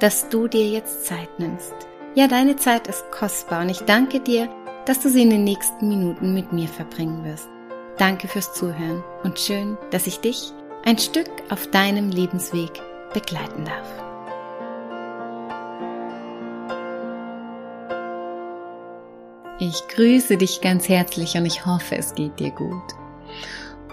dass du dir jetzt Zeit nimmst. Ja, deine Zeit ist kostbar und ich danke dir, dass du sie in den nächsten Minuten mit mir verbringen wirst. Danke fürs Zuhören und schön, dass ich dich ein Stück auf deinem Lebensweg begleiten darf. Ich grüße dich ganz herzlich und ich hoffe, es geht dir gut.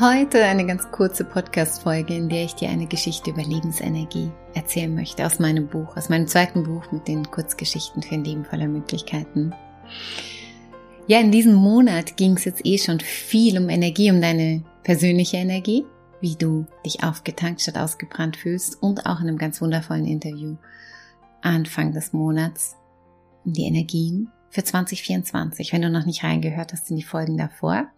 Heute eine ganz kurze Podcast-Folge, in der ich dir eine Geschichte über Lebensenergie erzählen möchte aus meinem Buch, aus meinem zweiten Buch mit den Kurzgeschichten für ein Leben voller Möglichkeiten. Ja, in diesem Monat ging es jetzt eh schon viel um Energie, um deine persönliche Energie, wie du dich aufgetankt statt ausgebrannt fühlst und auch in einem ganz wundervollen Interview Anfang des Monats um die Energien für 2024. Wenn du noch nicht reingehört hast in die Folgen davor,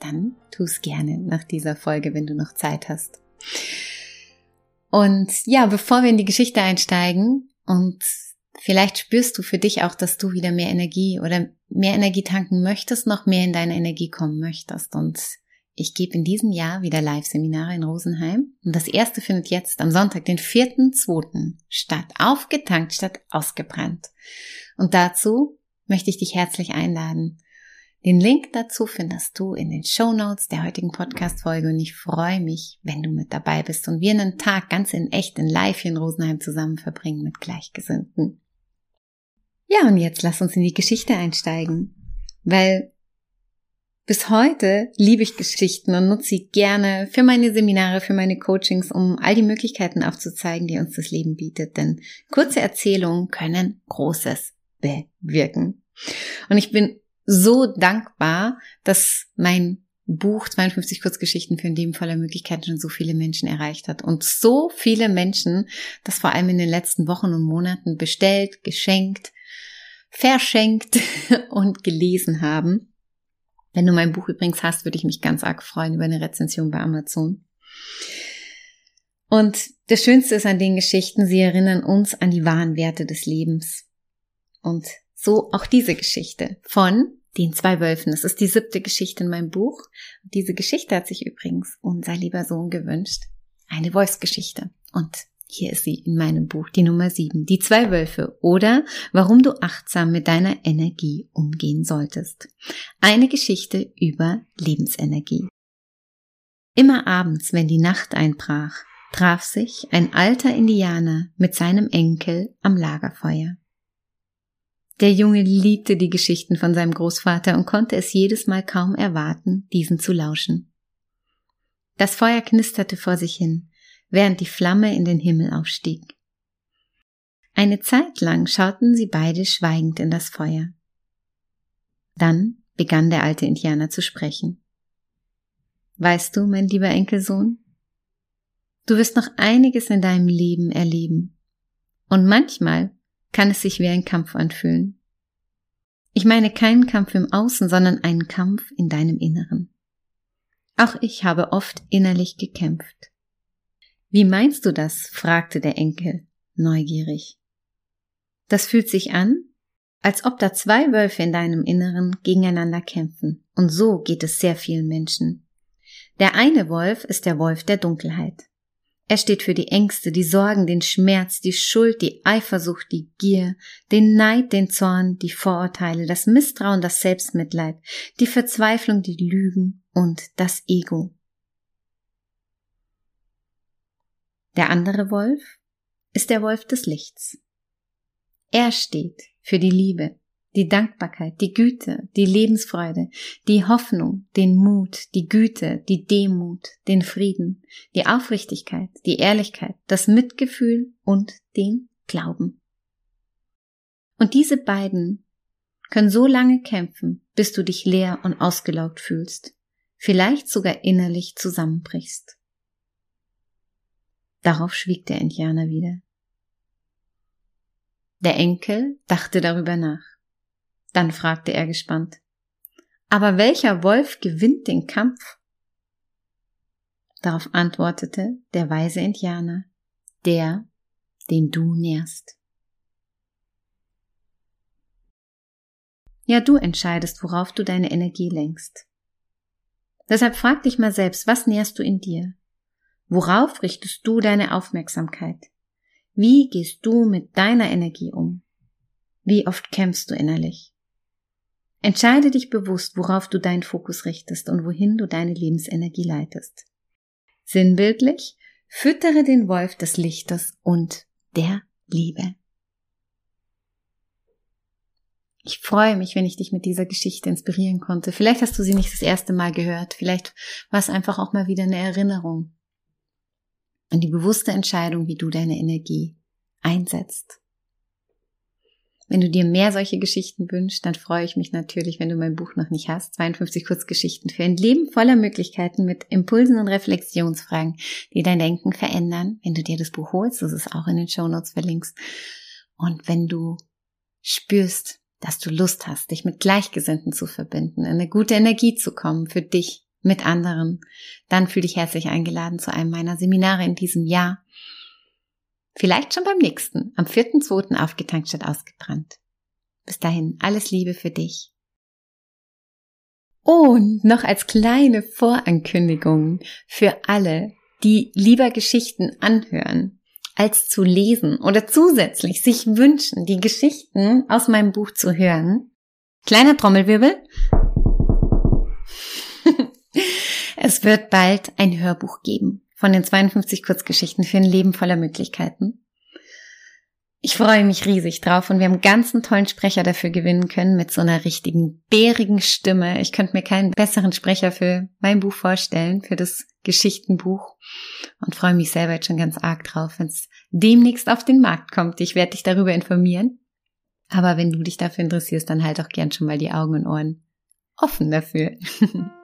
dann tu es gerne nach dieser Folge, wenn du noch Zeit hast. Und ja, bevor wir in die Geschichte einsteigen und vielleicht spürst du für dich auch, dass du wieder mehr Energie oder mehr Energie tanken möchtest, noch mehr in deine Energie kommen möchtest. Und ich gebe in diesem Jahr wieder Live-Seminare in Rosenheim. Und das erste findet jetzt am Sonntag, den 4.2. statt. Aufgetankt statt ausgebrannt. Und dazu möchte ich dich herzlich einladen. Den Link dazu findest du in den Show Notes der heutigen Podcast-Folge und ich freue mich, wenn du mit dabei bist und wir einen Tag ganz in echt in live hier in Rosenheim zusammen verbringen mit Gleichgesinnten. Ja, und jetzt lass uns in die Geschichte einsteigen, weil bis heute liebe ich Geschichten und nutze sie gerne für meine Seminare, für meine Coachings, um all die Möglichkeiten aufzuzeigen, die uns das Leben bietet. Denn kurze Erzählungen können Großes bewirken. Und ich bin so dankbar, dass mein Buch 52 Kurzgeschichten für ein Leben voller Möglichkeiten schon so viele Menschen erreicht hat und so viele Menschen das vor allem in den letzten Wochen und Monaten bestellt, geschenkt, verschenkt und gelesen haben. Wenn du mein Buch übrigens hast, würde ich mich ganz arg freuen über eine Rezension bei Amazon. Und das Schönste ist an den Geschichten, sie erinnern uns an die wahren Werte des Lebens. Und so auch diese Geschichte von den zwei Wölfen. Das ist die siebte Geschichte in meinem Buch. Diese Geschichte hat sich übrigens unser lieber Sohn gewünscht. Eine Wolfsgeschichte. Und hier ist sie in meinem Buch, die Nummer sieben. Die zwei Wölfe oder warum du achtsam mit deiner Energie umgehen solltest. Eine Geschichte über Lebensenergie. Immer abends, wenn die Nacht einbrach, traf sich ein alter Indianer mit seinem Enkel am Lagerfeuer. Der Junge liebte die Geschichten von seinem Großvater und konnte es jedes Mal kaum erwarten, diesen zu lauschen. Das Feuer knisterte vor sich hin, während die Flamme in den Himmel aufstieg. Eine Zeit lang schauten sie beide schweigend in das Feuer. Dann begann der alte Indianer zu sprechen. Weißt du, mein lieber Enkelsohn, du wirst noch einiges in deinem Leben erleben. Und manchmal kann es sich wie ein Kampf anfühlen. Ich meine keinen Kampf im Außen, sondern einen Kampf in deinem Inneren. Auch ich habe oft innerlich gekämpft. Wie meinst du das? fragte der Enkel neugierig. Das fühlt sich an, als ob da zwei Wölfe in deinem Inneren gegeneinander kämpfen. Und so geht es sehr vielen Menschen. Der eine Wolf ist der Wolf der Dunkelheit. Er steht für die Ängste, die Sorgen, den Schmerz, die Schuld, die Eifersucht, die Gier, den Neid, den Zorn, die Vorurteile, das Misstrauen, das Selbstmitleid, die Verzweiflung, die Lügen und das Ego. Der andere Wolf ist der Wolf des Lichts. Er steht für die Liebe, die Dankbarkeit, die Güte, die Lebensfreude, die Hoffnung, den Mut, die Güte, die Demut, den Frieden, die Aufrichtigkeit, die Ehrlichkeit, das Mitgefühl und den Glauben. Und diese beiden können so lange kämpfen, bis du dich leer und ausgelaugt fühlst, vielleicht sogar innerlich zusammenbrichst. Darauf schwieg der Indianer wieder. Der Enkel dachte darüber nach. Dann fragte er gespannt. Aber welcher Wolf gewinnt den Kampf? Darauf antwortete der weise Indianer, der, den du nährst. Ja, du entscheidest, worauf du deine Energie lenkst. Deshalb frag dich mal selbst, was nährst du in dir? Worauf richtest du deine Aufmerksamkeit? Wie gehst du mit deiner Energie um? Wie oft kämpfst du innerlich? Entscheide dich bewusst, worauf du deinen Fokus richtest und wohin du deine Lebensenergie leitest. Sinnbildlich, füttere den Wolf des Lichtes und der Liebe. Ich freue mich, wenn ich dich mit dieser Geschichte inspirieren konnte. Vielleicht hast du sie nicht das erste Mal gehört. Vielleicht war es einfach auch mal wieder eine Erinnerung an die bewusste Entscheidung, wie du deine Energie einsetzt. Wenn du dir mehr solche Geschichten wünschst, dann freue ich mich natürlich, wenn du mein Buch noch nicht hast. 52 Kurzgeschichten für ein Leben voller Möglichkeiten mit Impulsen und Reflexionsfragen, die dein Denken verändern. Wenn du dir das Buch holst, das ist auch in den Show Notes verlinkst. Und wenn du spürst, dass du Lust hast, dich mit Gleichgesinnten zu verbinden, in eine gute Energie zu kommen für dich, mit anderen, dann fühle dich herzlich eingeladen zu einem meiner Seminare in diesem Jahr. Vielleicht schon beim nächsten, am 4.2. aufgetankt statt ausgebrannt. Bis dahin, alles Liebe für dich. Und noch als kleine Vorankündigung für alle, die lieber Geschichten anhören als zu lesen oder zusätzlich sich wünschen, die Geschichten aus meinem Buch zu hören. Kleiner Trommelwirbel. es wird bald ein Hörbuch geben von den 52 Kurzgeschichten für ein Leben voller Möglichkeiten. Ich freue mich riesig drauf und wir haben ganz einen tollen Sprecher dafür gewinnen können mit so einer richtigen bärigen Stimme. Ich könnte mir keinen besseren Sprecher für mein Buch vorstellen, für das Geschichtenbuch und freue mich selber jetzt schon ganz arg drauf, wenn es demnächst auf den Markt kommt. Ich werde dich darüber informieren. Aber wenn du dich dafür interessierst, dann halt auch gern schon mal die Augen und Ohren offen dafür.